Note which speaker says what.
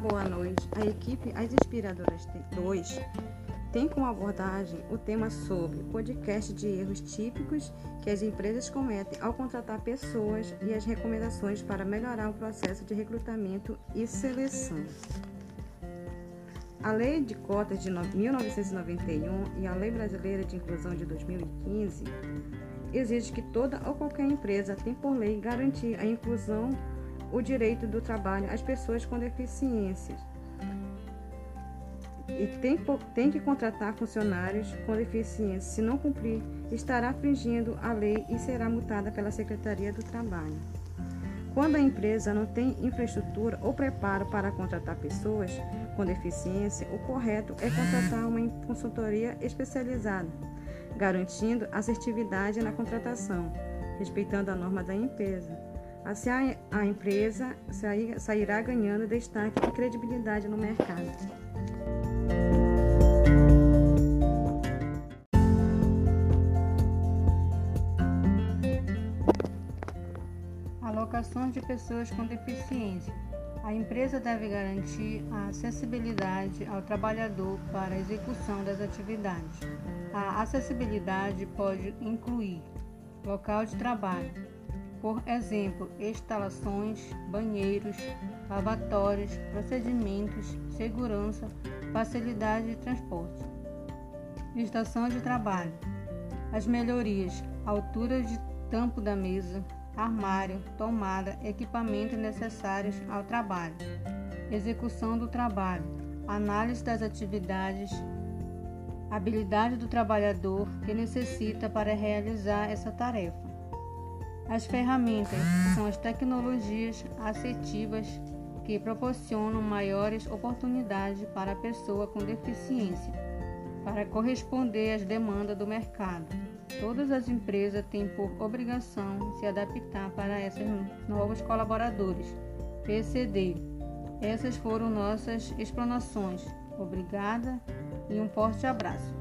Speaker 1: boa noite. A equipe As Inspiradoras 2 tem como abordagem o tema sobre podcast de erros típicos que as empresas cometem ao contratar pessoas e as recomendações para melhorar o processo de recrutamento e seleção. A Lei de Cotas de 1991 e a Lei Brasileira de Inclusão de 2015 exige que toda ou qualquer empresa tem por lei garantir a inclusão, o direito do trabalho às pessoas com deficiências e tem, tem que contratar funcionários com deficiência. Se não cumprir, estará infringindo a lei e será multada pela Secretaria do Trabalho. Quando a empresa não tem infraestrutura ou preparo para contratar pessoas com deficiência, o correto é contratar uma consultoria especializada, garantindo assertividade na contratação, respeitando a norma da empresa. Assim, a empresa sairá ganhando destaque e credibilidade no mercado.
Speaker 2: Alocações de pessoas com deficiência. A empresa deve garantir a acessibilidade ao trabalhador para a execução das atividades. A acessibilidade pode incluir local de trabalho, por exemplo, instalações, banheiros, lavatórios, procedimentos, segurança, facilidade de transporte. Estação de trabalho. As melhorias: altura de tampo da mesa, armário, tomada, equipamentos necessários ao trabalho. Execução do trabalho. Análise das atividades, habilidade do trabalhador que necessita para realizar essa tarefa. As ferramentas são as tecnologias assertivas que proporcionam maiores oportunidades para a pessoa com deficiência, para corresponder às demandas do mercado. Todas as empresas têm por obrigação se adaptar para esses novos colaboradores. PCD. Essas foram nossas explanações. Obrigada e um forte abraço.